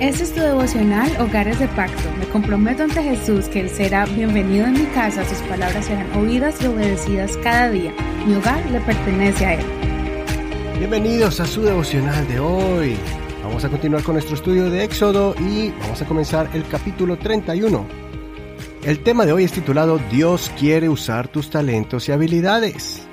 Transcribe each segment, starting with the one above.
Este es tu devocional Hogares de Pacto. Me comprometo ante Jesús que Él será bienvenido en mi casa, sus palabras serán oídas y obedecidas cada día. Mi hogar le pertenece a Él. Bienvenidos a su devocional de hoy. Vamos a continuar con nuestro estudio de Éxodo y vamos a comenzar el capítulo 31. El tema de hoy es titulado Dios quiere usar tus talentos y habilidades.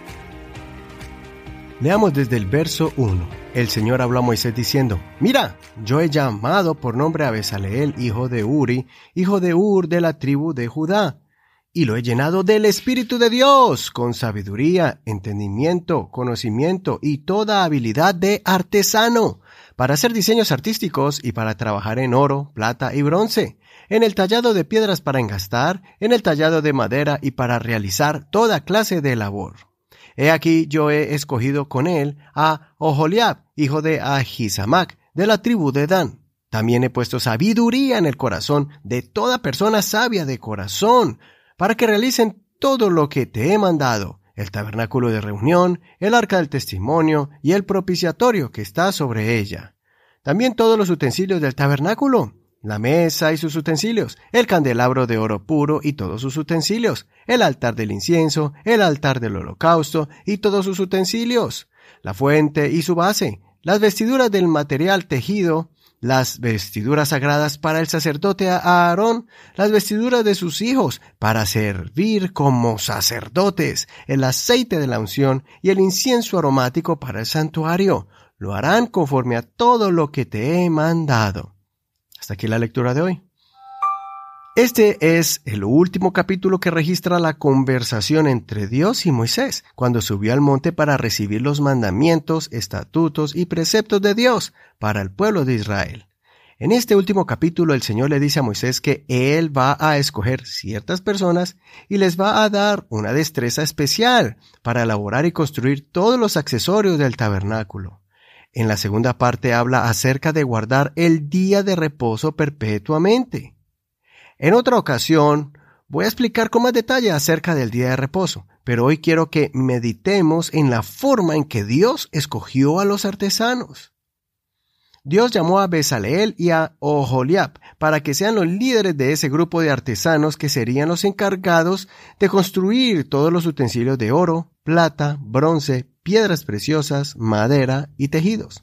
Leamos desde el verso 1 el Señor habló a Moisés diciendo, Mira, yo he llamado por nombre a Besaleel, hijo de Uri, hijo de Ur de la tribu de Judá, y lo he llenado del Espíritu de Dios, con sabiduría, entendimiento, conocimiento y toda habilidad de artesano, para hacer diseños artísticos y para trabajar en oro, plata y bronce, en el tallado de piedras para engastar, en el tallado de madera y para realizar toda clase de labor. He aquí yo he escogido con él a Oholiab, hijo de Ahisamac, de la tribu de Dan. También he puesto sabiduría en el corazón de toda persona sabia de corazón, para que realicen todo lo que te he mandado, el tabernáculo de reunión, el arca del testimonio y el propiciatorio que está sobre ella. También todos los utensilios del tabernáculo, la mesa y sus utensilios, el candelabro de oro puro y todos sus utensilios, el altar del incienso, el altar del holocausto y todos sus utensilios, la fuente y su base, las vestiduras del material tejido, las vestiduras sagradas para el sacerdote Aarón, las vestiduras de sus hijos para servir como sacerdotes, el aceite de la unción y el incienso aromático para el santuario. Lo harán conforme a todo lo que te he mandado. Hasta aquí la lectura de hoy. Este es el último capítulo que registra la conversación entre Dios y Moisés cuando subió al monte para recibir los mandamientos, estatutos y preceptos de Dios para el pueblo de Israel. En este último capítulo el Señor le dice a Moisés que Él va a escoger ciertas personas y les va a dar una destreza especial para elaborar y construir todos los accesorios del tabernáculo. En la segunda parte habla acerca de guardar el día de reposo perpetuamente. En otra ocasión voy a explicar con más detalle acerca del día de reposo, pero hoy quiero que meditemos en la forma en que Dios escogió a los artesanos. Dios llamó a Besaleel y a Oholiab para que sean los líderes de ese grupo de artesanos que serían los encargados de construir todos los utensilios de oro, plata, bronce, piedras preciosas, madera y tejidos.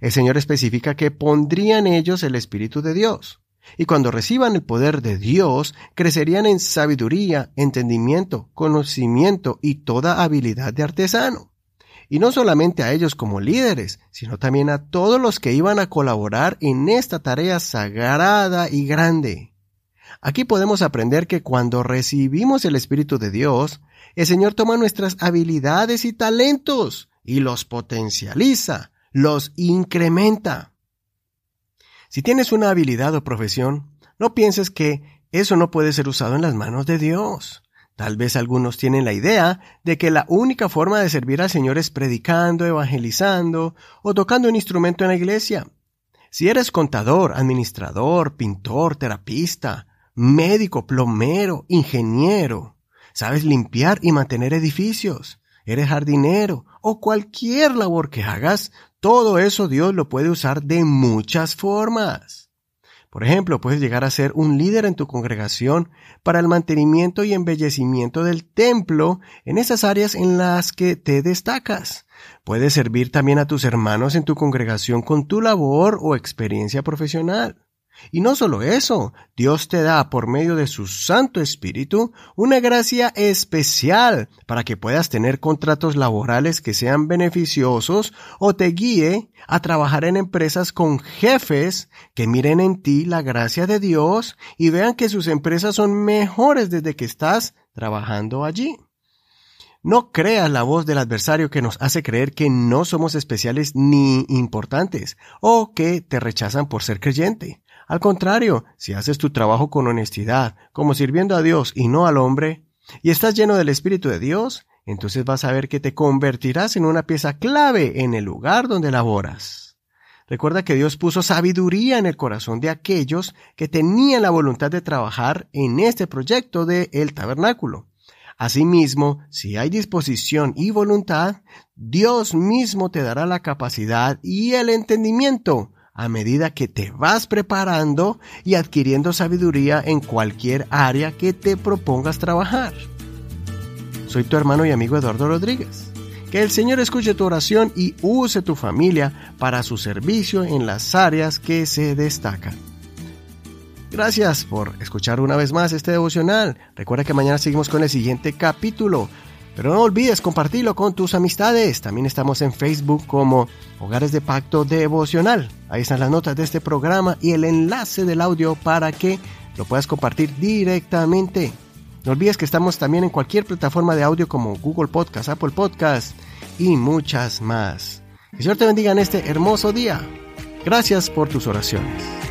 El Señor especifica que pondrían ellos el Espíritu de Dios, y cuando reciban el poder de Dios, crecerían en sabiduría, entendimiento, conocimiento y toda habilidad de artesano. Y no solamente a ellos como líderes, sino también a todos los que iban a colaborar en esta tarea sagrada y grande. Aquí podemos aprender que cuando recibimos el Espíritu de Dios, el Señor toma nuestras habilidades y talentos y los potencializa, los incrementa. Si tienes una habilidad o profesión, no pienses que eso no puede ser usado en las manos de Dios. Tal vez algunos tienen la idea de que la única forma de servir al Señor es predicando, evangelizando o tocando un instrumento en la iglesia. Si eres contador, administrador, pintor, terapista, médico, plomero, ingeniero, sabes limpiar y mantener edificios, eres jardinero o cualquier labor que hagas, todo eso Dios lo puede usar de muchas formas. Por ejemplo, puedes llegar a ser un líder en tu congregación para el mantenimiento y embellecimiento del templo en esas áreas en las que te destacas. Puedes servir también a tus hermanos en tu congregación con tu labor o experiencia profesional. Y no solo eso, Dios te da por medio de su Santo Espíritu una gracia especial para que puedas tener contratos laborales que sean beneficiosos o te guíe a trabajar en empresas con jefes que miren en ti la gracia de Dios y vean que sus empresas son mejores desde que estás trabajando allí. No creas la voz del adversario que nos hace creer que no somos especiales ni importantes o que te rechazan por ser creyente. Al contrario, si haces tu trabajo con honestidad, como sirviendo a Dios y no al hombre, y estás lleno del Espíritu de Dios, entonces vas a ver que te convertirás en una pieza clave en el lugar donde laboras. Recuerda que Dios puso sabiduría en el corazón de aquellos que tenían la voluntad de trabajar en este proyecto de el tabernáculo. Asimismo, si hay disposición y voluntad, Dios mismo te dará la capacidad y el entendimiento a medida que te vas preparando y adquiriendo sabiduría en cualquier área que te propongas trabajar. Soy tu hermano y amigo Eduardo Rodríguez. Que el Señor escuche tu oración y use tu familia para su servicio en las áreas que se destacan. Gracias por escuchar una vez más este devocional. Recuerda que mañana seguimos con el siguiente capítulo. Pero no olvides compartirlo con tus amistades. También estamos en Facebook como Hogares de Pacto Devocional. Ahí están las notas de este programa y el enlace del audio para que lo puedas compartir directamente. No olvides que estamos también en cualquier plataforma de audio como Google Podcast, Apple Podcast y muchas más. Que el Señor te bendiga en este hermoso día. Gracias por tus oraciones.